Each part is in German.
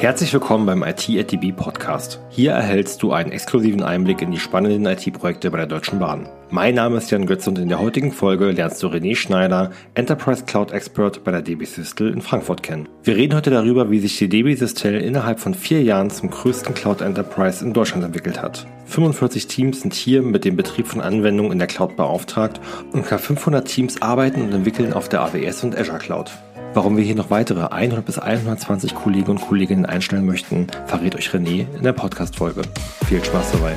Herzlich willkommen beim IT at DB Podcast. Hier erhältst du einen exklusiven Einblick in die spannenden IT-Projekte bei der Deutschen Bahn. Mein Name ist Jan Götz und in der heutigen Folge lernst du René Schneider, Enterprise Cloud Expert bei der DB Systel in Frankfurt kennen. Wir reden heute darüber, wie sich die DB Systel innerhalb von vier Jahren zum größten Cloud Enterprise in Deutschland entwickelt hat. 45 Teams sind hier mit dem Betrieb von Anwendungen in der Cloud beauftragt und knapp 500 Teams arbeiten und entwickeln auf der AWS und Azure Cloud. Warum wir hier noch weitere 100 bis 120 Kollegen und Kolleginnen einstellen möchten, verrät euch René in der Podcast-Folge. Viel Spaß dabei.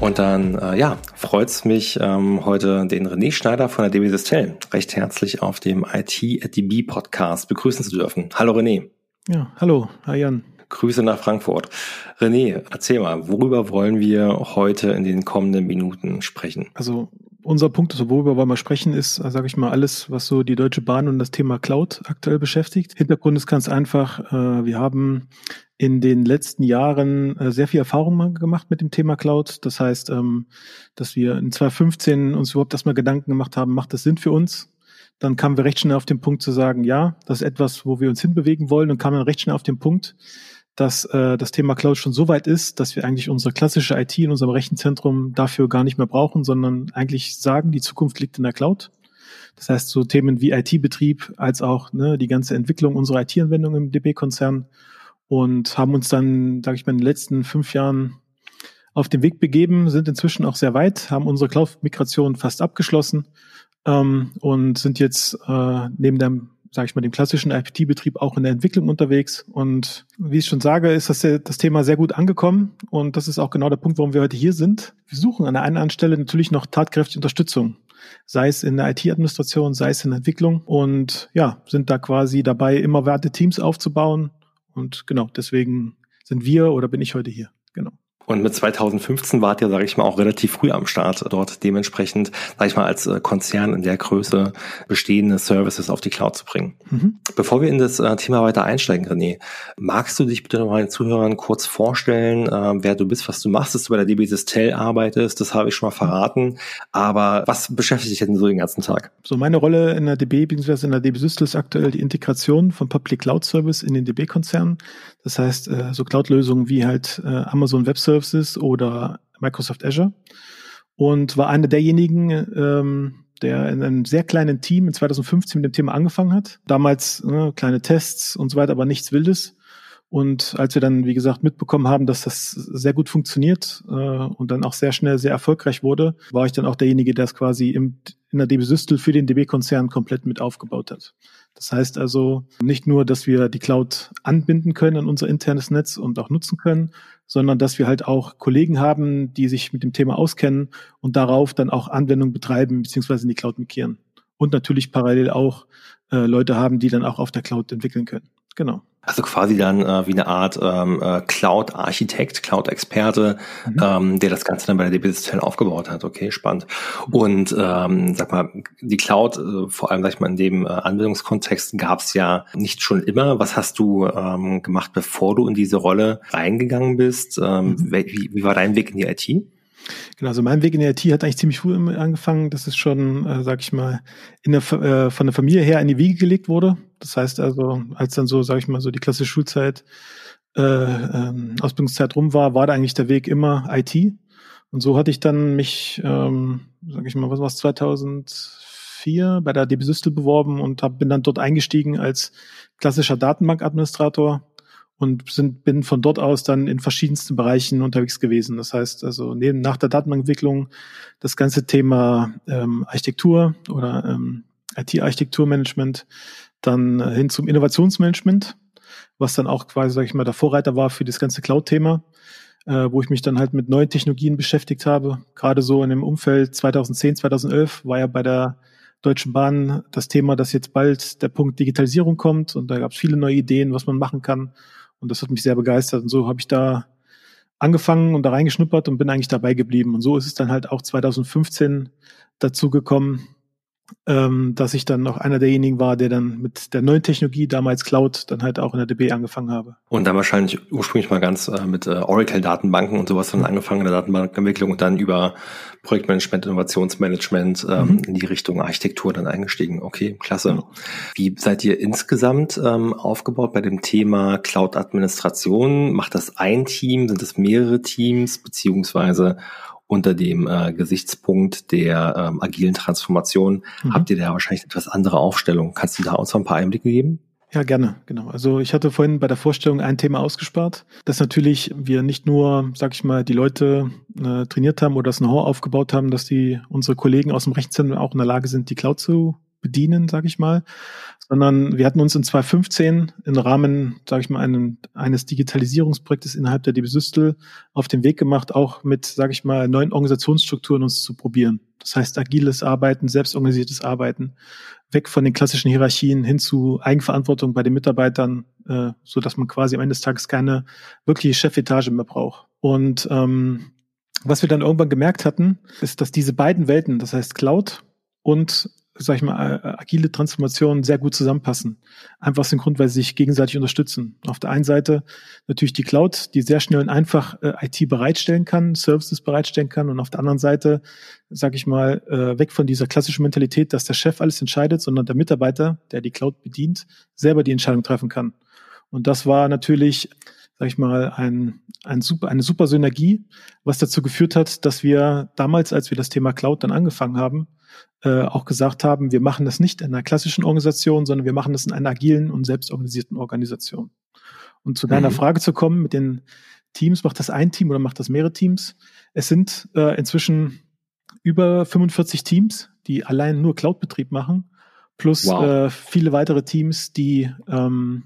Und dann, äh, ja, freut es mich, ähm, heute den René Schneider von der DB Systel recht herzlich auf dem IT at DB Podcast begrüßen zu dürfen. Hallo René. Ja, hallo, hi Jan. Grüße nach Frankfurt. René, erzähl mal, worüber wollen wir heute in den kommenden Minuten sprechen? Also unser Punkt, also worüber wollen wir sprechen, ist, sage ich mal, alles, was so die Deutsche Bahn und das Thema Cloud aktuell beschäftigt. Hintergrund ist ganz einfach, äh, wir haben in den letzten Jahren äh, sehr viel Erfahrung gemacht mit dem Thema Cloud. Das heißt, ähm, dass wir in 2015 uns überhaupt erstmal Gedanken gemacht haben, macht das Sinn für uns? Dann kamen wir recht schnell auf den Punkt zu sagen, ja, das ist etwas, wo wir uns hinbewegen wollen und kamen recht schnell auf den Punkt, dass äh, das Thema Cloud schon so weit ist, dass wir eigentlich unsere klassische IT in unserem Rechenzentrum dafür gar nicht mehr brauchen, sondern eigentlich sagen, die Zukunft liegt in der Cloud. Das heißt, so Themen wie IT-Betrieb als auch ne, die ganze Entwicklung unserer IT-Anwendung im DB-Konzern und haben uns dann, sage ich mal, in den letzten fünf Jahren auf den Weg begeben, sind inzwischen auch sehr weit, haben unsere Cloud-Migration fast abgeschlossen ähm, und sind jetzt äh, neben dem sage ich mal, dem klassischen IT-Betrieb auch in der Entwicklung unterwegs. Und wie ich schon sage, ist das, das Thema sehr gut angekommen. Und das ist auch genau der Punkt, warum wir heute hier sind. Wir suchen an der einen anderen Stelle natürlich noch tatkräftige Unterstützung. Sei es in der IT-Administration, sei es in der Entwicklung. Und ja, sind da quasi dabei, immer werte Teams aufzubauen. Und genau, deswegen sind wir oder bin ich heute hier. Genau. Und mit 2015 wart ihr, sage ich mal, auch relativ früh am Start dort dementsprechend, sage ich mal, als äh, Konzern in der Größe bestehende Services auf die Cloud zu bringen. Mhm. Bevor wir in das äh, Thema weiter einsteigen, René, magst du dich bitte noch mal den Zuhörern kurz vorstellen, äh, wer du bist, was du machst, dass du bei der DB Systel arbeitest, das habe ich schon mal verraten, aber was beschäftigt dich denn so den ganzen Tag? So meine Rolle in der DB bzw. in der DB Systel ist aktuell die Integration von Public Cloud Service in den DB-Konzern. Das heißt, so Cloud-Lösungen wie halt Amazon Web Service Services oder Microsoft Azure und war einer derjenigen, ähm, der in einem sehr kleinen Team in 2015 mit dem Thema angefangen hat. Damals äh, kleine Tests und so weiter, aber nichts Wildes. Und als wir dann, wie gesagt, mitbekommen haben, dass das sehr gut funktioniert äh, und dann auch sehr schnell sehr erfolgreich wurde, war ich dann auch derjenige, der es quasi im, in der DB Systel für den DB-Konzern komplett mit aufgebaut hat. Das heißt also nicht nur, dass wir die Cloud anbinden können an unser internes Netz und auch nutzen können, sondern dass wir halt auch Kollegen haben, die sich mit dem Thema auskennen und darauf dann auch Anwendungen betreiben beziehungsweise in die Cloud migrieren. Und natürlich parallel auch äh, Leute haben, die dann auch auf der Cloud entwickeln können. Genau. Also quasi dann äh, wie eine Art ähm, äh, Cloud-Architekt, Cloud-Experte, mhm. ähm, der das Ganze dann bei der DB System aufgebaut hat. Okay, spannend. Und ähm, sag mal, die Cloud, äh, vor allem sag ich mal in dem äh, Anwendungskontext, gab es ja nicht schon immer. Was hast du ähm, gemacht, bevor du in diese Rolle reingegangen bist? Ähm, mhm. wie, wie war dein Weg in die IT? Genau, also mein Weg in die IT hat eigentlich ziemlich früh angefangen. Das ist schon, äh, sag ich mal, in der, äh, von der Familie her in die Wiege gelegt wurde. Das heißt also, als dann so, sag ich mal, so die klassische Schulzeit, äh, ähm, Ausbildungszeit rum war, war da eigentlich der Weg immer IT. Und so hatte ich dann mich, ähm, sag ich mal, was war es, 2004 bei der DB Systel beworben und hab, bin dann dort eingestiegen als klassischer Datenbankadministrator und sind, bin von dort aus dann in verschiedensten Bereichen unterwegs gewesen. Das heißt also neben nach der Datenbankentwicklung das ganze Thema ähm, Architektur oder ähm, IT-Architekturmanagement, dann hin zum Innovationsmanagement, was dann auch quasi, sage ich mal, der Vorreiter war für das ganze Cloud-Thema, äh, wo ich mich dann halt mit neuen Technologien beschäftigt habe. Gerade so in dem Umfeld 2010, 2011 war ja bei der Deutschen Bahn das Thema, dass jetzt bald der Punkt Digitalisierung kommt und da gab es viele neue Ideen, was man machen kann. Und das hat mich sehr begeistert. Und so habe ich da angefangen und da reingeschnuppert und bin eigentlich dabei geblieben. Und so ist es dann halt auch 2015 dazu gekommen, ähm, dass ich dann auch einer derjenigen war, der dann mit der neuen Technologie, damals Cloud, dann halt auch in der DB angefangen habe. Und dann wahrscheinlich ursprünglich mal ganz äh, mit äh, Oracle-Datenbanken und sowas dann angefangen in der Datenbankentwicklung und dann über Projektmanagement, Innovationsmanagement ähm, mhm. in die Richtung Architektur dann eingestiegen. Okay, klasse. Mhm. Wie seid ihr insgesamt ähm, aufgebaut bei dem Thema Cloud-Administration? Macht das ein Team? Sind es mehrere Teams? Beziehungsweise unter dem äh, Gesichtspunkt der ähm, agilen Transformation mhm. habt ihr da wahrscheinlich etwas andere Aufstellung. Kannst du da uns noch ein paar Einblicke geben? Ja, gerne, genau. Also ich hatte vorhin bei der Vorstellung ein Thema ausgespart, dass natürlich wir nicht nur, sag ich mal, die Leute äh, trainiert haben oder das Know-how aufgebaut haben, dass die unsere Kollegen aus dem Rechenzentrum auch in der Lage sind, die Cloud zu bedienen, sage ich mal, sondern wir hatten uns in 2015 im Rahmen, sage ich mal, einen, eines Digitalisierungsprojektes innerhalb der DB Systel auf den Weg gemacht, auch mit, sage ich mal, neuen Organisationsstrukturen uns zu probieren. Das heißt, agiles Arbeiten, selbstorganisiertes Arbeiten, weg von den klassischen Hierarchien hin zu Eigenverantwortung bei den Mitarbeitern, äh, so dass man quasi am Ende des Tages keine wirkliche Chefetage mehr braucht. Und ähm, was wir dann irgendwann gemerkt hatten, ist, dass diese beiden Welten, das heißt Cloud und sag ich mal, agile Transformationen sehr gut zusammenpassen. Einfach aus dem Grund, weil sie sich gegenseitig unterstützen. Auf der einen Seite natürlich die Cloud, die sehr schnell und einfach äh, IT bereitstellen kann, Services bereitstellen kann und auf der anderen Seite, sag ich mal, äh, weg von dieser klassischen Mentalität, dass der Chef alles entscheidet, sondern der Mitarbeiter, der die Cloud bedient, selber die Entscheidung treffen kann. Und das war natürlich, sag ich mal, ein, ein super, eine super Synergie, was dazu geführt hat, dass wir damals, als wir das Thema Cloud dann angefangen haben, äh, auch gesagt haben, wir machen das nicht in einer klassischen Organisation, sondern wir machen das in einer agilen und selbstorganisierten Organisation. Und zu deiner mhm. Frage zu kommen mit den Teams, macht das ein Team oder macht das mehrere Teams? Es sind äh, inzwischen über 45 Teams, die allein nur Cloud-Betrieb machen, plus wow. äh, viele weitere Teams, die ähm,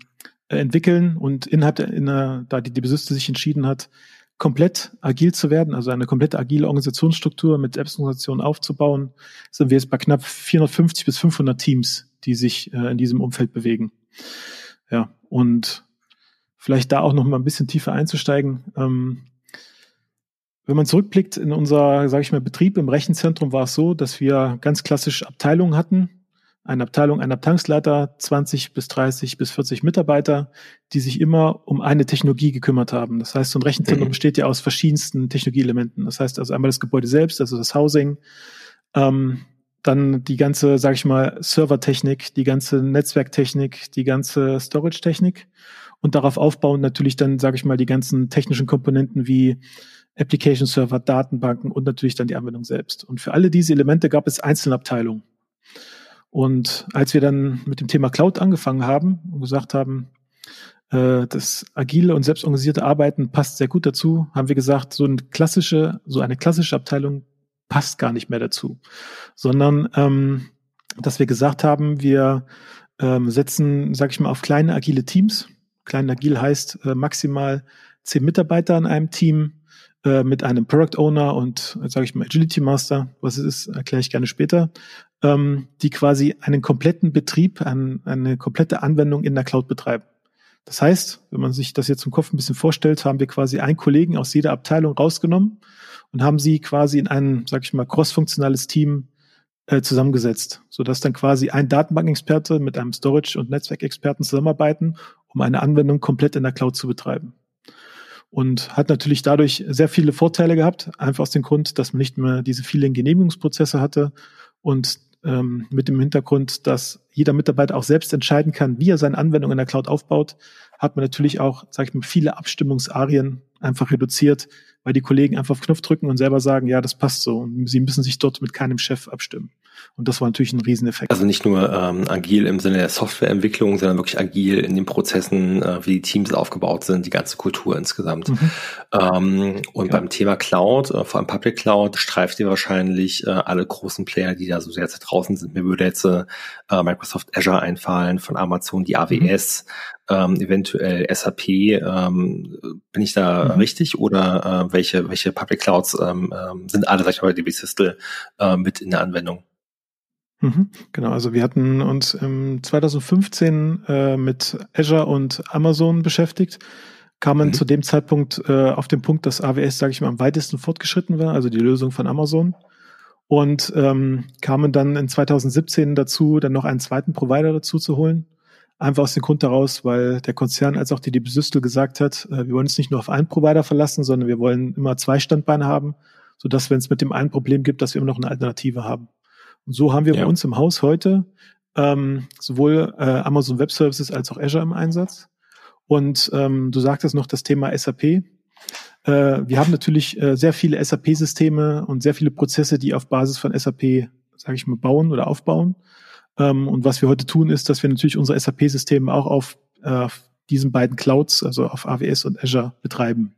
entwickeln und innerhalb der, in der, da die, die Besitzer sich entschieden hat, komplett agil zu werden, also eine komplett agile Organisationsstruktur mit Selbstorganisation aufzubauen, sind wir jetzt bei knapp 450 bis 500 Teams, die sich äh, in diesem Umfeld bewegen. Ja, und vielleicht da auch noch mal ein bisschen tiefer einzusteigen. Ähm, wenn man zurückblickt in unser, sage ich mal, Betrieb im Rechenzentrum war es so, dass wir ganz klassisch Abteilungen hatten, eine Abteilung, ein Abteilungsleiter, 20 bis 30 bis 40 Mitarbeiter, die sich immer um eine Technologie gekümmert haben. Das heißt, so ein Rechenzentrum mhm. besteht ja aus verschiedensten Technologieelementen. Das heißt also einmal das Gebäude selbst, also das Housing, ähm, dann die ganze, sage ich mal, Servertechnik, die ganze Netzwerktechnik, die ganze Storage-Technik und darauf aufbauen natürlich dann, sage ich mal, die ganzen technischen Komponenten wie Application Server, Datenbanken und natürlich dann die Anwendung selbst. Und für alle diese Elemente gab es einzelne Abteilungen. Und als wir dann mit dem Thema Cloud angefangen haben und gesagt haben, äh, das agile und selbstorganisierte Arbeiten passt sehr gut dazu, haben wir gesagt, so eine klassische, so eine klassische Abteilung passt gar nicht mehr dazu, sondern ähm, dass wir gesagt haben, wir ähm, setzen, sag ich mal, auf kleine agile Teams. Klein agil heißt äh, maximal zehn Mitarbeiter an einem Team äh, mit einem Product Owner und, äh, sage ich mal, Agility Master. Was es ist, erkläre ich gerne später ähm, die quasi einen kompletten Betrieb, ein, eine komplette Anwendung in der Cloud betreiben. Das heißt, wenn man sich das jetzt im Kopf ein bisschen vorstellt, haben wir quasi einen Kollegen aus jeder Abteilung rausgenommen und haben sie quasi in ein, sag ich mal, crossfunktionales Team äh, zusammengesetzt, sodass dann quasi ein Datenbankexperte mit einem Storage- und Netzwerkexperten zusammenarbeiten, um eine Anwendung komplett in der Cloud zu betreiben. Und hat natürlich dadurch sehr viele Vorteile gehabt, einfach aus dem Grund, dass man nicht mehr diese vielen Genehmigungsprozesse hatte und ähm, mit dem Hintergrund, dass jeder Mitarbeiter auch selbst entscheiden kann, wie er seine Anwendung in der Cloud aufbaut, hat man natürlich auch, sag ich mal, viele Abstimmungsarien einfach reduziert, weil die Kollegen einfach auf Knopf drücken und selber sagen, ja, das passt so. Und sie müssen sich dort mit keinem Chef abstimmen. Und das war natürlich ein Rieseneffekt. Also nicht nur ähm, agil im Sinne der Softwareentwicklung, sondern wirklich agil in den Prozessen, äh, wie die Teams aufgebaut sind, die ganze Kultur insgesamt. Mhm. Ähm, und ja. beim Thema Cloud, äh, vor allem Public Cloud, streift ihr wahrscheinlich äh, alle großen Player, die da so sehr draußen sind. Mir würde jetzt äh, Microsoft Azure einfallen, von Amazon die AWS, mhm. ähm, eventuell SAP. Ähm, bin ich da mhm. richtig? Oder äh, welche, welche Public Clouds ähm, ähm, sind alle, sag ich mal, bei DB Systel äh, mit in der Anwendung? Mhm, genau, also wir hatten uns im 2015 äh, mit Azure und Amazon beschäftigt, kamen mhm. zu dem Zeitpunkt äh, auf den Punkt, dass AWS, sage ich mal, am weitesten fortgeschritten war, also die Lösung von Amazon. und ähm, kamen dann in 2017 dazu, dann noch einen zweiten Provider dazu zu holen. Einfach aus dem Grund daraus, weil der Konzern als auch die DB Systel gesagt hat, äh, wir wollen uns nicht nur auf einen Provider verlassen, sondern wir wollen immer zwei Standbeine haben, sodass wenn es mit dem einen Problem gibt, dass wir immer noch eine Alternative haben. Und so haben wir ja. bei uns im Haus heute ähm, sowohl äh, Amazon Web Services als auch Azure im Einsatz. Und ähm, du sagtest noch das Thema SAP. Äh, wir haben natürlich äh, sehr viele SAP-Systeme und sehr viele Prozesse, die auf Basis von SAP, sage ich mal, bauen oder aufbauen. Ähm, und was wir heute tun, ist, dass wir natürlich unsere SAP-Systeme auch auf äh, diesen beiden Clouds, also auf AWS und Azure, betreiben.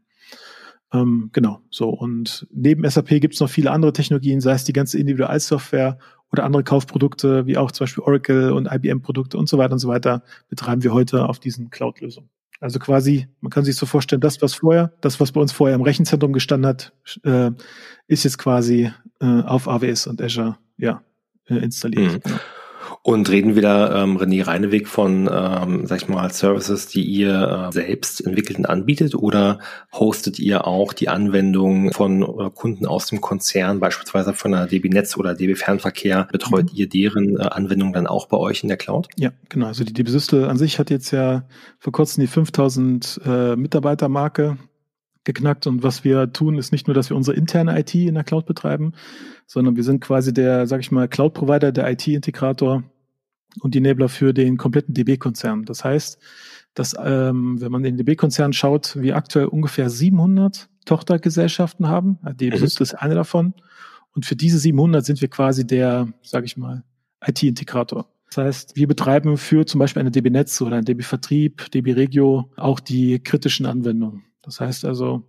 Ähm, genau, so. Und neben SAP gibt es noch viele andere Technologien, sei es die ganze Individualsoftware oder andere Kaufprodukte, wie auch zum Beispiel Oracle und IBM-Produkte und so weiter und so weiter, betreiben wir heute auf diesen Cloud-Lösungen. Also quasi, man kann sich so vorstellen, das, was vorher, das, was bei uns vorher im Rechenzentrum gestanden hat, äh, ist jetzt quasi äh, auf AWS und Azure ja, äh, installiert. Mhm. Und reden wir da, ähm, René Reineweg, von, ähm, sag ich mal, Services, die ihr äh, selbst entwickelt und anbietet oder hostet ihr auch die Anwendung von äh, Kunden aus dem Konzern, beispielsweise von der DB Netz oder DB Fernverkehr, betreut mhm. ihr deren äh, Anwendung dann auch bei euch in der Cloud? Ja, genau. Also die DB Systel an sich hat jetzt ja vor kurzem die 5000 äh, Mitarbeitermarke geknackt und was wir tun, ist nicht nur, dass wir unsere interne IT in der Cloud betreiben, sondern wir sind quasi der, sag ich mal, Cloud-Provider, der IT-Integrator und die Enabler für den kompletten DB-Konzern. Das heißt, dass ähm, wenn man in den DB-Konzern schaut, wir aktuell ungefähr 700 Tochtergesellschaften haben. Die mhm. ist eine davon. Und für diese 700 sind wir quasi der, sage ich mal, IT-Integrator. Das heißt, wir betreiben für zum Beispiel eine DB Netz oder ein DB Vertrieb, DB Regio auch die kritischen Anwendungen. Das heißt also,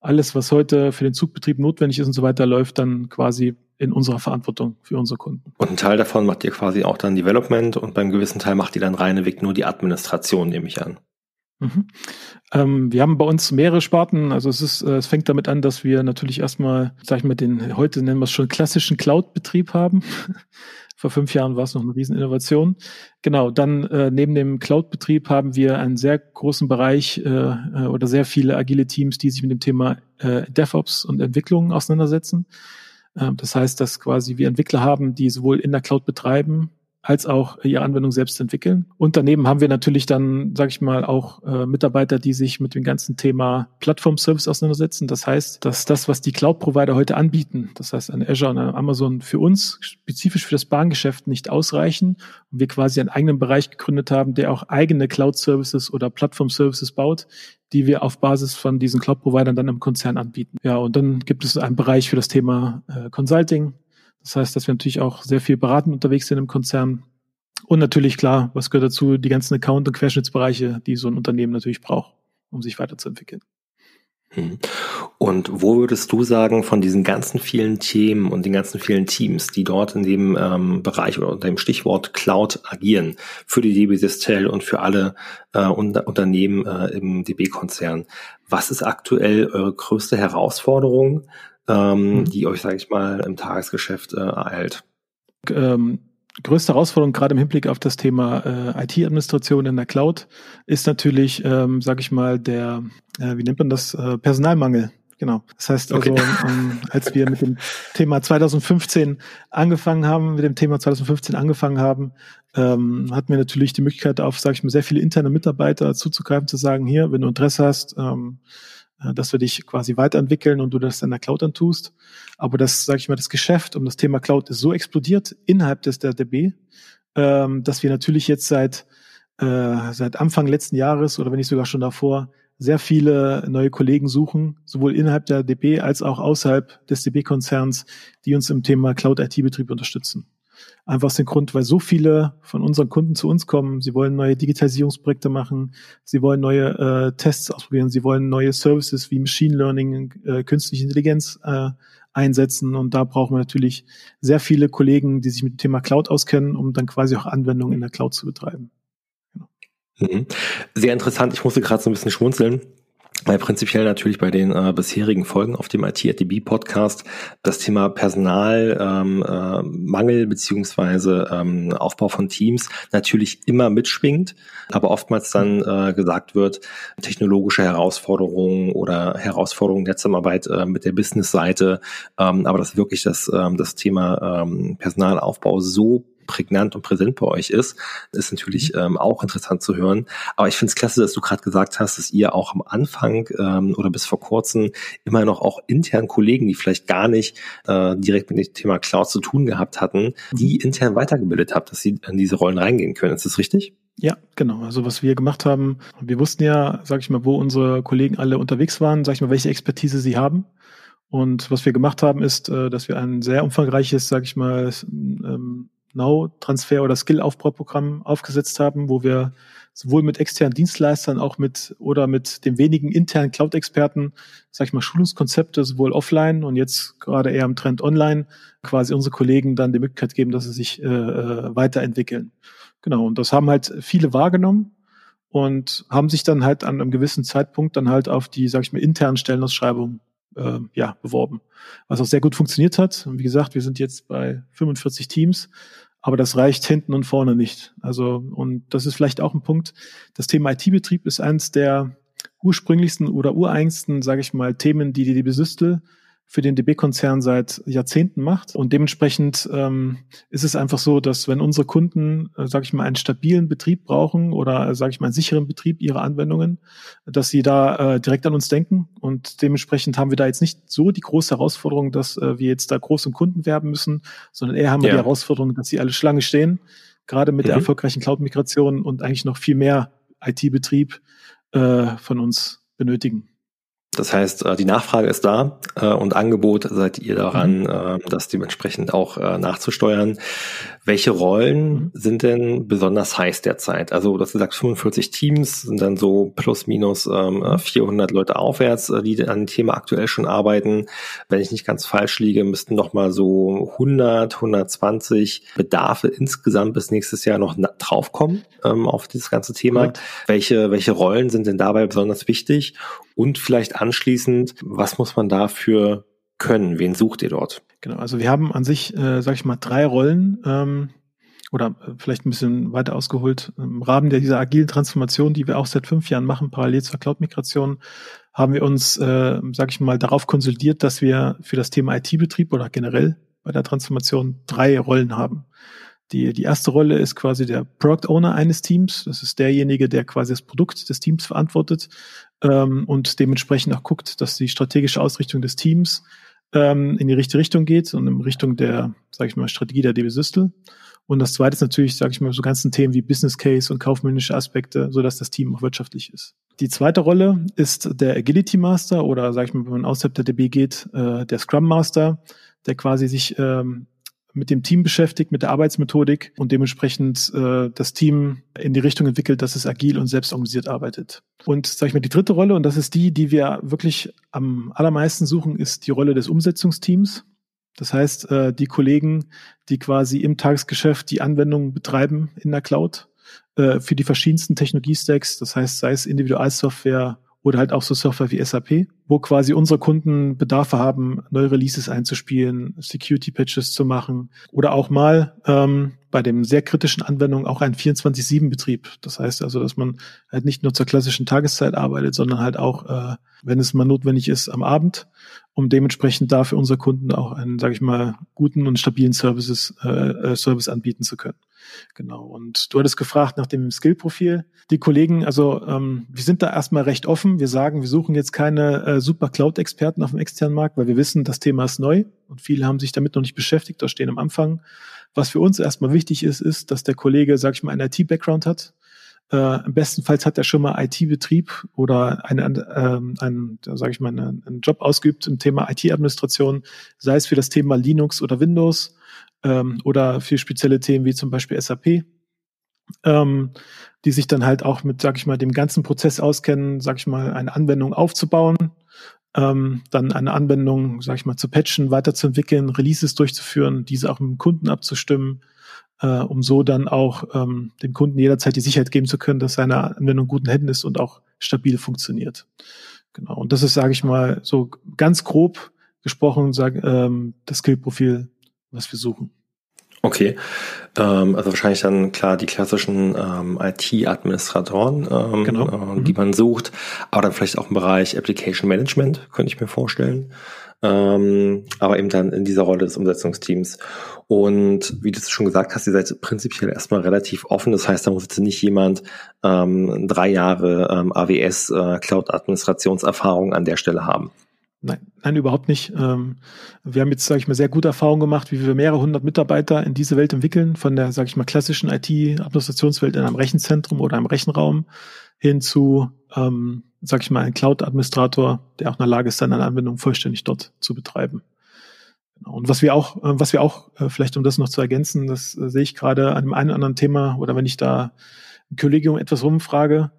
alles, was heute für den Zugbetrieb notwendig ist und so weiter, läuft dann quasi in unserer Verantwortung für unsere Kunden. Und ein Teil davon macht ihr quasi auch dann Development und beim gewissen Teil macht ihr dann reineweg nur die Administration, nehme ich an. Mhm. Ähm, wir haben bei uns mehrere Sparten. Also es ist, äh, es fängt damit an, dass wir natürlich erstmal, sag ich mal, den heute nennen wir es schon klassischen Cloud-Betrieb haben. Vor fünf Jahren war es noch eine Rieseninnovation. Genau, dann äh, neben dem Cloud-Betrieb haben wir einen sehr großen Bereich äh, äh, oder sehr viele agile Teams, die sich mit dem Thema äh, DevOps und Entwicklung auseinandersetzen. Äh, das heißt, dass quasi wir Entwickler haben, die sowohl in der Cloud betreiben, als auch ihre Anwendung selbst entwickeln. Und daneben haben wir natürlich dann, sage ich mal, auch äh, Mitarbeiter, die sich mit dem ganzen Thema Plattform-Service auseinandersetzen. Das heißt, dass das, was die Cloud-Provider heute anbieten, das heißt an Azure und an Amazon für uns spezifisch für das Bahngeschäft nicht ausreichen und wir quasi einen eigenen Bereich gegründet haben, der auch eigene Cloud-Services oder Plattform-Services baut, die wir auf Basis von diesen Cloud-Providern dann im Konzern anbieten. Ja, und dann gibt es einen Bereich für das Thema äh, Consulting, das heißt, dass wir natürlich auch sehr viel beratend unterwegs sind im Konzern. Und natürlich, klar, was gehört dazu, die ganzen Account- und Querschnittsbereiche, die so ein Unternehmen natürlich braucht, um sich weiterzuentwickeln. Hm. Und wo würdest du sagen, von diesen ganzen vielen Themen und den ganzen vielen Teams, die dort in dem ähm, Bereich oder unter dem Stichwort Cloud agieren, für die DB Sistel und für alle äh, Unter Unternehmen äh, im DB-Konzern, was ist aktuell eure größte Herausforderung? Ähm, mhm. die euch, sage ich mal, im Tagesgeschäft äh, ereilt? Ähm, größte Herausforderung gerade im Hinblick auf das Thema äh, IT-Administration in der Cloud ist natürlich, ähm, sage ich mal, der, äh, wie nennt man das, äh, Personalmangel. Genau. Das heißt also, okay. ähm, als wir mit dem Thema 2015 angefangen haben, mit dem Thema 2015 angefangen haben, ähm, hatten wir natürlich die Möglichkeit, auf, sage ich mal, sehr viele interne Mitarbeiter zuzugreifen, zu sagen, hier, wenn du Interesse hast, ähm, äh, dass wir dich quasi weiterentwickeln und du das in der Cloud dann tust. Aber das, sage ich mal, das Geschäft um das Thema Cloud ist so explodiert innerhalb des der DB, ähm, dass wir natürlich jetzt seit äh, seit Anfang letzten Jahres oder wenn nicht sogar schon davor sehr viele neue Kollegen suchen, sowohl innerhalb der DB als auch außerhalb des DB-Konzerns, die uns im Thema Cloud-IT-Betrieb unterstützen. Einfach aus dem Grund, weil so viele von unseren Kunden zu uns kommen. Sie wollen neue Digitalisierungsprojekte machen. Sie wollen neue äh, Tests ausprobieren. Sie wollen neue Services wie Machine Learning, äh, künstliche Intelligenz äh, einsetzen. Und da brauchen wir natürlich sehr viele Kollegen, die sich mit dem Thema Cloud auskennen, um dann quasi auch Anwendungen in der Cloud zu betreiben. Genau. Mhm. Sehr interessant. Ich musste gerade so ein bisschen schmunzeln weil prinzipiell natürlich bei den äh, bisherigen Folgen auf dem IT Podcast das Thema Personalmangel ähm, äh, beziehungsweise ähm, Aufbau von Teams natürlich immer mitschwingt, aber oftmals dann äh, gesagt wird, technologische Herausforderungen oder Herausforderungen der Zusammenarbeit äh, mit der Business-Seite, ähm, aber dass wirklich das, ähm, das Thema ähm, Personalaufbau so prägnant und präsent bei euch ist, ist natürlich mhm. ähm, auch interessant zu hören. Aber ich finde es klasse, dass du gerade gesagt hast, dass ihr auch am Anfang ähm, oder bis vor kurzem immer noch auch intern Kollegen, die vielleicht gar nicht äh, direkt mit dem Thema Cloud zu tun gehabt hatten, die mhm. intern weitergebildet habt, dass sie in diese Rollen reingehen können. Ist das richtig? Ja, genau. Also was wir gemacht haben, wir wussten ja, sag ich mal, wo unsere Kollegen alle unterwegs waren, sag ich mal, welche Expertise sie haben. Und was wir gemacht haben, ist, äh, dass wir ein sehr umfangreiches, sag ich mal, ähm, Now-Transfer- oder Skill-Aufbauprogramm aufgesetzt haben, wo wir sowohl mit externen Dienstleistern, auch mit oder mit den wenigen internen Cloud-Experten, sag ich mal, Schulungskonzepte sowohl offline und jetzt gerade eher im Trend online, quasi unsere Kollegen dann die Möglichkeit geben, dass sie sich äh, äh weiterentwickeln. Genau, und das haben halt viele wahrgenommen und haben sich dann halt an einem gewissen Zeitpunkt dann halt auf die, sag ich mal, internen Stellenausschreibungen äh, ja, beworben. Was auch sehr gut funktioniert hat. Und wie gesagt, wir sind jetzt bei 45 Teams, aber das reicht hinten und vorne nicht. Also, und das ist vielleicht auch ein Punkt. Das Thema IT-Betrieb ist eines der ursprünglichsten oder ureigensten, sage ich mal, Themen, die die DB Systel für den DB-Konzern seit Jahrzehnten macht. Und dementsprechend ähm, ist es einfach so, dass wenn unsere Kunden, äh, sage ich mal, einen stabilen Betrieb brauchen oder, äh, sage ich mal, einen sicheren Betrieb ihrer Anwendungen, dass sie da äh, direkt an uns denken. Und dementsprechend haben wir da jetzt nicht so die große Herausforderung, dass äh, wir jetzt da groß um Kunden werben müssen, sondern eher haben wir ja. die Herausforderung, dass sie alle Schlange stehen, gerade mit mhm. der erfolgreichen Cloud-Migration und eigentlich noch viel mehr IT-Betrieb äh, von uns benötigen. Das heißt, äh, die Nachfrage ist da äh, und Angebot seid ihr daran, mhm. das dementsprechend auch nachzusteuern. Welche Rollen mhm. sind denn besonders heiß derzeit? Also, du sagst, 45 Teams sind dann so plus minus 400 ähm, Leute aufwärts, die an dem Thema aktuell schon arbeiten. Wenn ich nicht ganz falsch liege, müssten noch mal so 100, 120 Bedarfe insgesamt bis nächstes Jahr noch draufkommen ähm, auf dieses ganze Thema. Welche, welche Rollen sind denn dabei besonders wichtig? Und vielleicht anschließend, was muss man dafür können? Wen sucht ihr dort? Genau, also wir haben an sich, äh, sage ich mal, drei Rollen ähm, oder vielleicht ein bisschen weiter ausgeholt. Im Rahmen der dieser agilen Transformation, die wir auch seit fünf Jahren machen, parallel zur Cloud-Migration, haben wir uns, äh, sage ich mal, darauf konsolidiert, dass wir für das Thema IT-Betrieb oder generell bei der Transformation drei Rollen haben. Die, die erste Rolle ist quasi der Product Owner eines Teams. Das ist derjenige, der quasi das Produkt des Teams verantwortet ähm, und dementsprechend auch guckt, dass die strategische Ausrichtung des Teams ähm, in die richtige Richtung geht und in Richtung der, sage ich mal, Strategie der DB Systel. Und das zweite ist natürlich, sage ich mal, so ganzen Themen wie Business Case und kaufmännische Aspekte, so dass das Team auch wirtschaftlich ist. Die zweite Rolle ist der Agility Master oder, sage ich mal, wenn man außerhalb der DB geht, äh, der Scrum Master, der quasi sich ähm, mit dem Team beschäftigt, mit der Arbeitsmethodik und dementsprechend äh, das Team in die Richtung entwickelt, dass es agil und selbstorganisiert arbeitet. Und sage ich mal, die dritte Rolle, und das ist die, die wir wirklich am allermeisten suchen, ist die Rolle des Umsetzungsteams. Das heißt, äh, die Kollegen, die quasi im Tagesgeschäft die Anwendungen betreiben in der Cloud äh, für die verschiedensten Technologiestacks, das heißt, sei es Individualsoftware, oder halt auch so Software wie SAP, wo quasi unsere Kunden Bedarfe haben, neue Releases einzuspielen, Security-Patches zu machen oder auch mal ähm, bei dem sehr kritischen Anwendungen auch ein 24-7-Betrieb. Das heißt also, dass man halt nicht nur zur klassischen Tageszeit arbeitet, sondern halt auch, äh, wenn es mal notwendig ist, am Abend, um dementsprechend da für unsere Kunden auch einen, sage ich mal, guten und stabilen Services, äh, äh, Service anbieten zu können. Genau. Und du hattest gefragt nach dem Skill-Profil. Die Kollegen, also ähm, wir sind da erstmal recht offen. Wir sagen, wir suchen jetzt keine äh, super Cloud-Experten auf dem externen Markt, weil wir wissen, das Thema ist neu und viele haben sich damit noch nicht beschäftigt, da stehen am Anfang. Was für uns erstmal wichtig ist, ist, dass der Kollege, sag ich mal, einen IT-Background hat. Äh, bestenfalls hat er schon mal IT-Betrieb oder einen, ähm, einen sage ich mal, einen, einen Job ausgeübt im Thema IT-Administration, sei es für das Thema Linux oder Windows ähm, oder für spezielle Themen wie zum Beispiel SAP, ähm, die sich dann halt auch mit, sag ich mal, dem ganzen Prozess auskennen, sag ich mal, eine Anwendung aufzubauen, ähm, dann eine Anwendung, sag ich mal, zu patchen, weiterzuentwickeln, Releases durchzuführen, diese auch mit dem Kunden abzustimmen, äh, um so dann auch ähm, dem Kunden jederzeit die Sicherheit geben zu können, dass seine Anwendung guten Händen ist und auch stabil funktioniert. Genau. Und das ist, sage ich mal, so ganz grob gesprochen, sag, ähm, das Skillprofil, was wir suchen. Okay, ähm, also wahrscheinlich dann klar die klassischen ähm, IT-Administratoren, ähm, genau. äh, die mhm. man sucht, aber dann vielleicht auch im Bereich Application Management, könnte ich mir vorstellen. Ähm, aber eben dann in dieser Rolle des Umsetzungsteams. Und wie du es schon gesagt hast, ihr seid prinzipiell erstmal relativ offen. Das heißt, da muss jetzt nicht jemand ähm, drei Jahre ähm, AWS äh, Cloud-Administrationserfahrung an der Stelle haben. Nein, nein, überhaupt nicht. Ähm, wir haben jetzt, sage ich mal, sehr gute Erfahrungen gemacht, wie wir mehrere hundert Mitarbeiter in diese Welt entwickeln, von der, sage ich mal, klassischen IT-Administrationswelt in einem Rechenzentrum oder einem Rechenraum hin zu, ähm, sage ich mal, einem Cloud-Administrator, der auch in der Lage ist, seine Anwendung vollständig dort zu betreiben. Genau. Und was wir auch, äh, was wir auch, äh, vielleicht um das noch zu ergänzen, das äh, sehe ich gerade an einem einen oder anderen Thema oder wenn ich da Kollegium etwas rumfrage,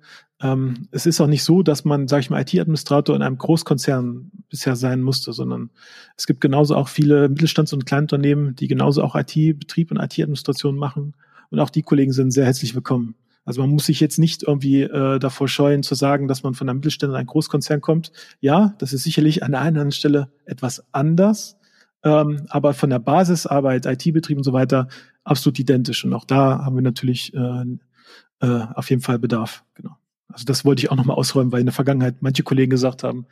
ähm, es ist auch nicht so, dass man, sage ich mal, IT-Administrator in einem Großkonzern bisher sein musste, sondern es gibt genauso auch viele Mittelstands- und Kleinunternehmen, die genauso auch IT-Betrieb und IT-Administration machen. Und auch die Kollegen sind sehr herzlich willkommen. Also man muss sich jetzt nicht irgendwie äh, davor scheuen zu sagen, dass man von einem Mittelständler in einen Großkonzern kommt. Ja, das ist sicherlich an der einen oder anderen Stelle etwas anders, ähm, aber von der Basisarbeit, IT-Betrieb und so weiter absolut identisch. Und auch da haben wir natürlich äh, äh, auf jeden Fall Bedarf. Genau. Also das wollte ich auch nochmal ausräumen, weil in der Vergangenheit manche Kollegen gesagt haben,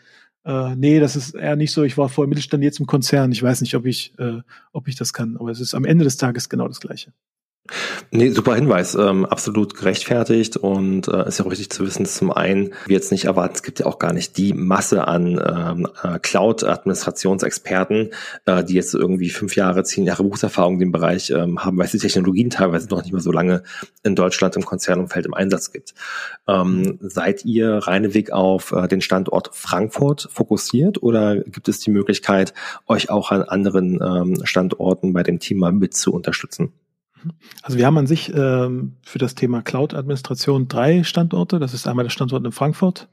äh, nee, das ist eher nicht so. Ich war vorher Mittelstand, jetzt im Konzern. Ich weiß nicht, ob ich, äh, ob ich das kann. Aber es ist am Ende des Tages genau das Gleiche. Nee, super Hinweis, ähm, absolut gerechtfertigt und äh, ist ja auch richtig zu wissen, dass zum einen wir jetzt nicht erwarten, es gibt ja auch gar nicht die Masse an ähm, äh, Cloud-Administrationsexperten, äh, die jetzt irgendwie fünf Jahre, zehn Jahre Berufserfahrung in dem Bereich ähm, haben, weil es die Technologien teilweise noch nicht mehr so lange in Deutschland im Konzernumfeld im Einsatz gibt. Ähm, seid ihr reineweg auf äh, den Standort Frankfurt fokussiert oder gibt es die Möglichkeit, euch auch an anderen ähm, Standorten bei dem Thema mit zu unterstützen? Also wir haben an sich ähm, für das Thema Cloud-Administration drei Standorte. Das ist einmal der Standort in Frankfurt,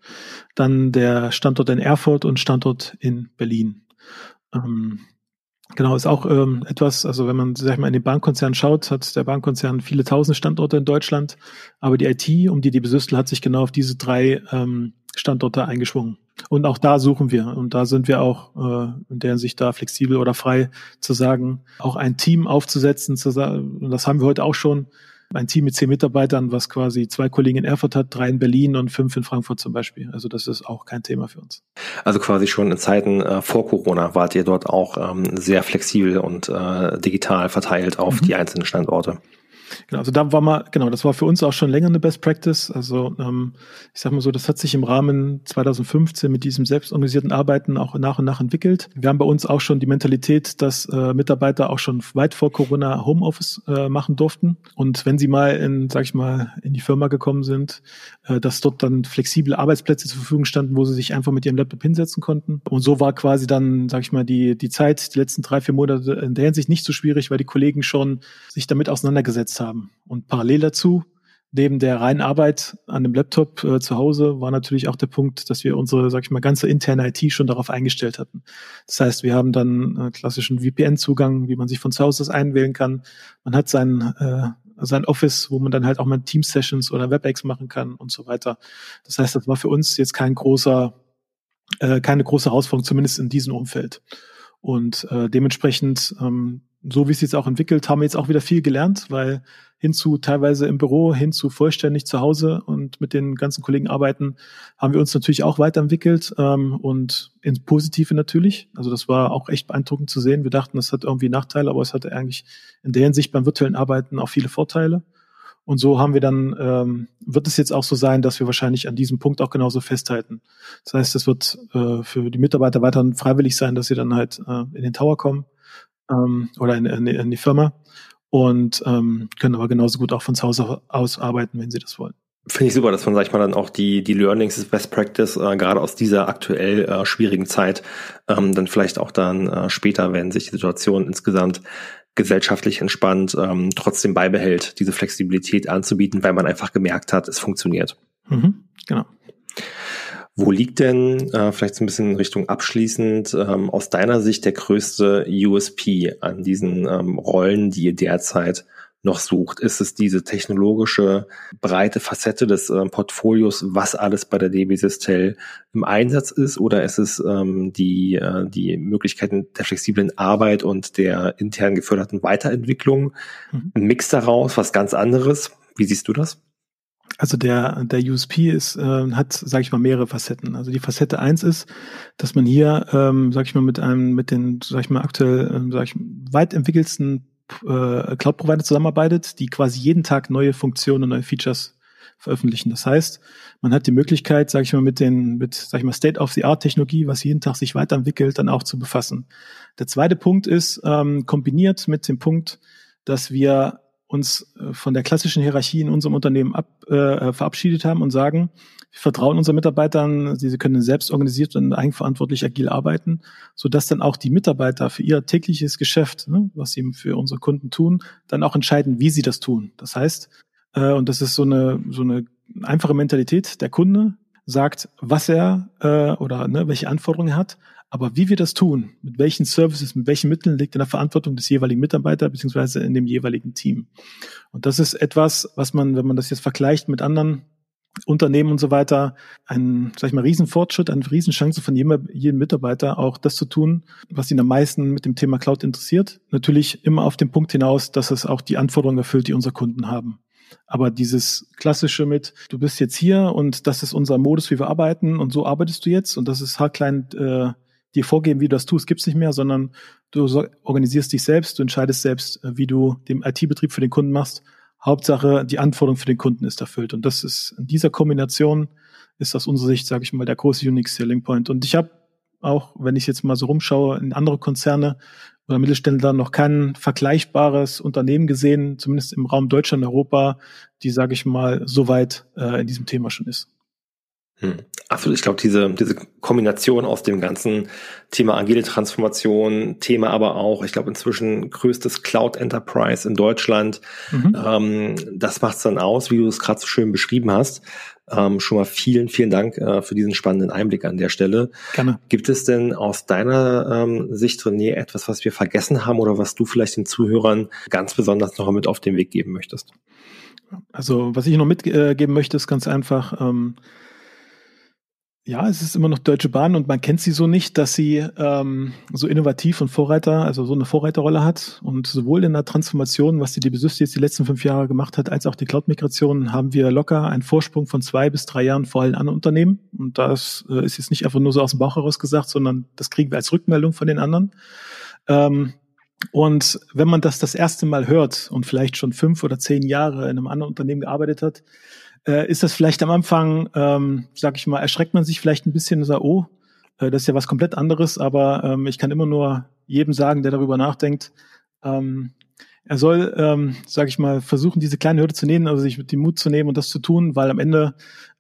dann der Standort in Erfurt und Standort in Berlin. Ähm, genau, ist auch ähm, etwas, also wenn man, sag ich mal, in den Bahnkonzern schaut, hat der Bahnkonzern viele tausend Standorte in Deutschland, aber die IT, um die die Besüstel hat sich genau auf diese drei ähm, Standorte eingeschwungen. Und auch da suchen wir. Und da sind wir auch äh, in der Hinsicht da flexibel oder frei zu sagen, auch ein Team aufzusetzen. Zu sagen, und das haben wir heute auch schon. Ein Team mit zehn Mitarbeitern, was quasi zwei Kollegen in Erfurt hat, drei in Berlin und fünf in Frankfurt zum Beispiel. Also das ist auch kein Thema für uns. Also quasi schon in Zeiten äh, vor Corona wart ihr dort auch ähm, sehr flexibel und äh, digital verteilt auf mhm. die einzelnen Standorte. Genau, also da war mal, genau, das war für uns auch schon länger eine Best Practice. Also ähm, ich sag mal so, das hat sich im Rahmen 2015 mit diesem selbstorganisierten Arbeiten auch nach und nach entwickelt. Wir haben bei uns auch schon die Mentalität, dass äh, Mitarbeiter auch schon weit vor Corona Homeoffice äh, machen durften. Und wenn sie mal in, sag ich mal, in die Firma gekommen sind, äh, dass dort dann flexible Arbeitsplätze zur Verfügung standen, wo sie sich einfach mit ihrem Laptop hinsetzen konnten. Und so war quasi dann, sag ich mal, die, die Zeit, die letzten drei, vier Monate in der Hinsicht nicht so schwierig, weil die Kollegen schon sich damit auseinandergesetzt haben haben. Und parallel dazu, neben der reinen Arbeit an dem Laptop äh, zu Hause, war natürlich auch der Punkt, dass wir unsere, sag ich mal, ganze interne IT schon darauf eingestellt hatten. Das heißt, wir haben dann äh, klassischen VPN-Zugang, wie man sich von zu Hause aus einwählen kann. Man hat sein, äh, sein Office, wo man dann halt auch mal Team-Sessions oder WebEx machen kann und so weiter. Das heißt, das war für uns jetzt kein großer, äh, keine große Herausforderung, zumindest in diesem Umfeld. Und äh, dementsprechend ähm, so wie es jetzt auch entwickelt, haben wir jetzt auch wieder viel gelernt, weil hinzu teilweise im Büro, hinzu vollständig zu Hause und mit den ganzen Kollegen arbeiten, haben wir uns natürlich auch weiterentwickelt ähm, und ins Positive natürlich. Also das war auch echt beeindruckend zu sehen. Wir dachten, das hat irgendwie Nachteile, aber es hatte eigentlich in der Hinsicht beim virtuellen Arbeiten auch viele Vorteile. Und so haben wir dann, ähm, wird es jetzt auch so sein, dass wir wahrscheinlich an diesem Punkt auch genauso festhalten. Das heißt, es wird äh, für die Mitarbeiter weiterhin freiwillig sein, dass sie dann halt äh, in den Tower kommen ähm, oder in, in, in, die Firma und ähm, können aber genauso gut auch von zu Hause aus arbeiten, wenn sie das wollen. Finde ich super, dass man, sag ich mal, dann auch die, die Learnings des Best Practice, äh, gerade aus dieser aktuell äh, schwierigen Zeit, ähm, dann vielleicht auch dann äh, später, wenn sich die Situation insgesamt gesellschaftlich entspannt, ähm, trotzdem beibehält, diese Flexibilität anzubieten, weil man einfach gemerkt hat, es funktioniert. Mhm, genau. Wo liegt denn, äh, vielleicht so ein bisschen in Richtung abschließend, ähm, aus deiner Sicht der größte USP an diesen ähm, Rollen, die ihr derzeit noch sucht? Ist es diese technologische breite Facette des äh, Portfolios, was alles bei der DB Sistel im Einsatz ist? Oder ist es ähm, die, äh, die Möglichkeiten der flexiblen Arbeit und der intern geförderten Weiterentwicklung? Mhm. Ein Mix daraus, was ganz anderes? Wie siehst du das? Also der, der USP ist, äh, hat, sage ich mal, mehrere Facetten. Also die Facette eins ist, dass man hier, ähm, sage ich mal, mit einem, mit den, sage ich mal, aktuell, ähm, sage ich, weit entwickelsten äh, Cloud-Provider zusammenarbeitet, die quasi jeden Tag neue Funktionen und neue Features veröffentlichen. Das heißt, man hat die Möglichkeit, sage ich mal, mit den, mit, sag ich mal, State-of-the-Art-Technologie, was jeden Tag sich weiterentwickelt, dann auch zu befassen. Der zweite Punkt ist ähm, kombiniert mit dem Punkt, dass wir uns äh, von der klassischen Hierarchie in unserem Unternehmen ab, äh, verabschiedet haben und sagen, wir vertrauen unseren Mitarbeitern, sie, können selbst organisiert und eigenverantwortlich agil arbeiten, so dass dann auch die Mitarbeiter für ihr tägliches Geschäft, ne, was sie für unsere Kunden tun, dann auch entscheiden, wie sie das tun. Das heißt, äh, und das ist so eine so eine einfache Mentalität, der Kunde sagt, was er äh, oder ne, welche Anforderungen er hat aber wie wir das tun, mit welchen Services, mit welchen Mitteln, liegt in der Verantwortung des jeweiligen Mitarbeiters beziehungsweise in dem jeweiligen Team. Und das ist etwas, was man, wenn man das jetzt vergleicht mit anderen Unternehmen und so weiter, ein, sag ich mal, Riesenfortschritt, eine Riesenchance von jedem, jedem Mitarbeiter, auch das zu tun, was ihn am meisten mit dem Thema Cloud interessiert. Natürlich immer auf den Punkt hinaus, dass es auch die Anforderungen erfüllt, die unsere Kunden haben. Aber dieses klassische mit, du bist jetzt hier und das ist unser Modus, wie wir arbeiten und so arbeitest du jetzt und das ist haarklein äh, dir vorgeben, wie du das tust, gibt's nicht mehr, sondern du organisierst dich selbst, du entscheidest selbst, äh, wie du den IT-Betrieb für den Kunden machst. Hauptsache, die Anforderung für den Kunden ist erfüllt. Und das ist in dieser Kombination ist aus unserer Sicht, sage ich mal, der große Unique Selling Point. Und ich habe auch, wenn ich jetzt mal so rumschaue, in andere Konzerne oder Mittelständler noch kein vergleichbares Unternehmen gesehen, zumindest im Raum Deutschland, Europa, die, sage ich mal, so weit äh, in diesem Thema schon ist. Hm. Absolut. Ich glaube, diese, diese Kombination aus dem ganzen Thema agile Transformation, Thema aber auch, ich glaube, inzwischen größtes Cloud Enterprise in Deutschland, mhm. ähm, das macht's dann aus, wie du es gerade so schön beschrieben hast. Ähm, schon mal vielen, vielen Dank äh, für diesen spannenden Einblick an der Stelle. Gerne. Gibt es denn aus deiner ähm, Sicht, René, etwas, was wir vergessen haben oder was du vielleicht den Zuhörern ganz besonders noch mit auf den Weg geben möchtest? Also, was ich noch mitgeben möchte, ist ganz einfach, ähm, ja, es ist immer noch Deutsche Bahn und man kennt sie so nicht, dass sie ähm, so innovativ und Vorreiter, also so eine Vorreiterrolle hat. Und sowohl in der Transformation, was die DB jetzt die letzten fünf Jahre gemacht hat, als auch die Cloud-Migration, haben wir locker einen Vorsprung von zwei bis drei Jahren vor allen anderen Unternehmen. Und das äh, ist jetzt nicht einfach nur so aus dem Bauch heraus gesagt, sondern das kriegen wir als Rückmeldung von den anderen. Ähm, und wenn man das das erste Mal hört und vielleicht schon fünf oder zehn Jahre in einem anderen Unternehmen gearbeitet hat, äh, ist das vielleicht am Anfang, ähm, sag ich mal, erschreckt man sich vielleicht ein bisschen und sagt, oh, äh, das ist ja was komplett anderes, aber ähm, ich kann immer nur jedem sagen, der darüber nachdenkt, ähm, er soll, ähm, sag ich mal, versuchen, diese kleine Hürde zu nehmen, also sich mit dem Mut zu nehmen und das zu tun, weil am Ende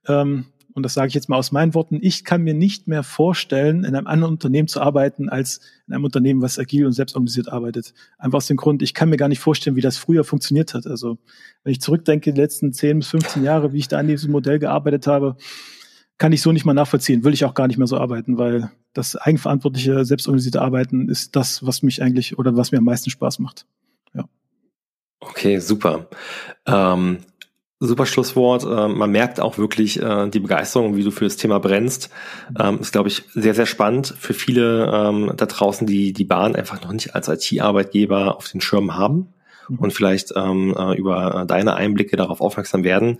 ähm, und das sage ich jetzt mal aus meinen Worten, ich kann mir nicht mehr vorstellen, in einem anderen Unternehmen zu arbeiten, als in einem Unternehmen, was agil und selbstorganisiert arbeitet. Einfach aus dem Grund, ich kann mir gar nicht vorstellen, wie das früher funktioniert hat. Also wenn ich zurückdenke, die letzten 10 bis 15 Jahre, wie ich da an diesem Modell gearbeitet habe, kann ich so nicht mal nachvollziehen, will ich auch gar nicht mehr so arbeiten, weil das eigenverantwortliche, selbstorganisierte Arbeiten ist das, was mich eigentlich oder was mir am meisten Spaß macht. Ja. Okay, super. Ähm, Super Schlusswort. Ähm, man merkt auch wirklich äh, die Begeisterung, wie du für das Thema brennst. Ähm, ist, glaube ich, sehr, sehr spannend für viele ähm, da draußen, die die Bahn einfach noch nicht als IT-Arbeitgeber auf den Schirm haben mhm. und vielleicht äh, über deine Einblicke darauf aufmerksam werden.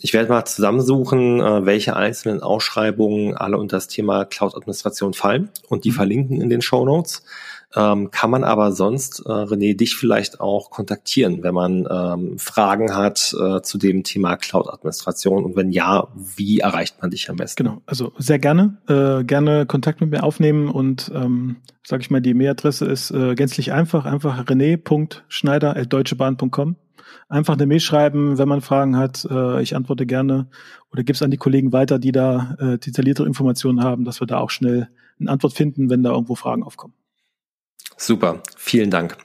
Ich werde mal zusammensuchen, äh, welche einzelnen Ausschreibungen alle unter das Thema Cloud-Administration fallen und die mhm. verlinken in den Show Notes. Ähm, kann man aber sonst, äh, René, dich vielleicht auch kontaktieren, wenn man ähm, Fragen hat äh, zu dem Thema Cloud-Administration und wenn ja, wie erreicht man dich am besten? Genau, also sehr gerne, äh, gerne Kontakt mit mir aufnehmen und ähm, sage ich mal, die Mailadresse ist äh, gänzlich einfach, einfach rené.schneider.deutschebahn.com. Einfach eine Mail schreiben, wenn man Fragen hat. Äh, ich antworte gerne oder gib's an die Kollegen weiter, die da äh, detailliertere Informationen haben, dass wir da auch schnell eine Antwort finden, wenn da irgendwo Fragen aufkommen. Super, vielen Dank.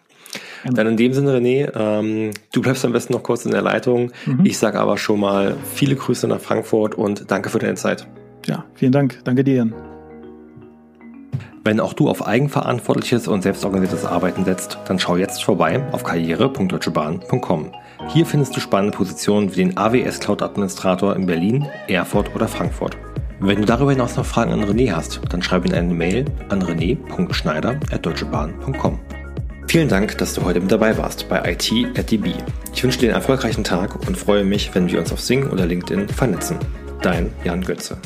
Dann in dem Sinne, René, ähm, du bleibst am besten noch kurz in der Leitung. Mhm. Ich sage aber schon mal viele Grüße nach Frankfurt und danke für deine Zeit. Ja, vielen Dank. Danke dir. Wenn auch du auf eigenverantwortliches und selbstorganisiertes Arbeiten setzt, dann schau jetzt vorbei auf karriere.deutschebahn.com. Hier findest du spannende Positionen wie den AWS Cloud Administrator in Berlin, Erfurt oder Frankfurt. Wenn du darüber hinaus noch Fragen an René hast, dann schreib ihn eine Mail an rené.schneider.deutschebahn.com. Vielen Dank, dass du heute mit dabei warst bei IT at DB. Ich wünsche dir einen erfolgreichen Tag und freue mich, wenn wir uns auf Sing oder LinkedIn vernetzen. Dein Jan Götze.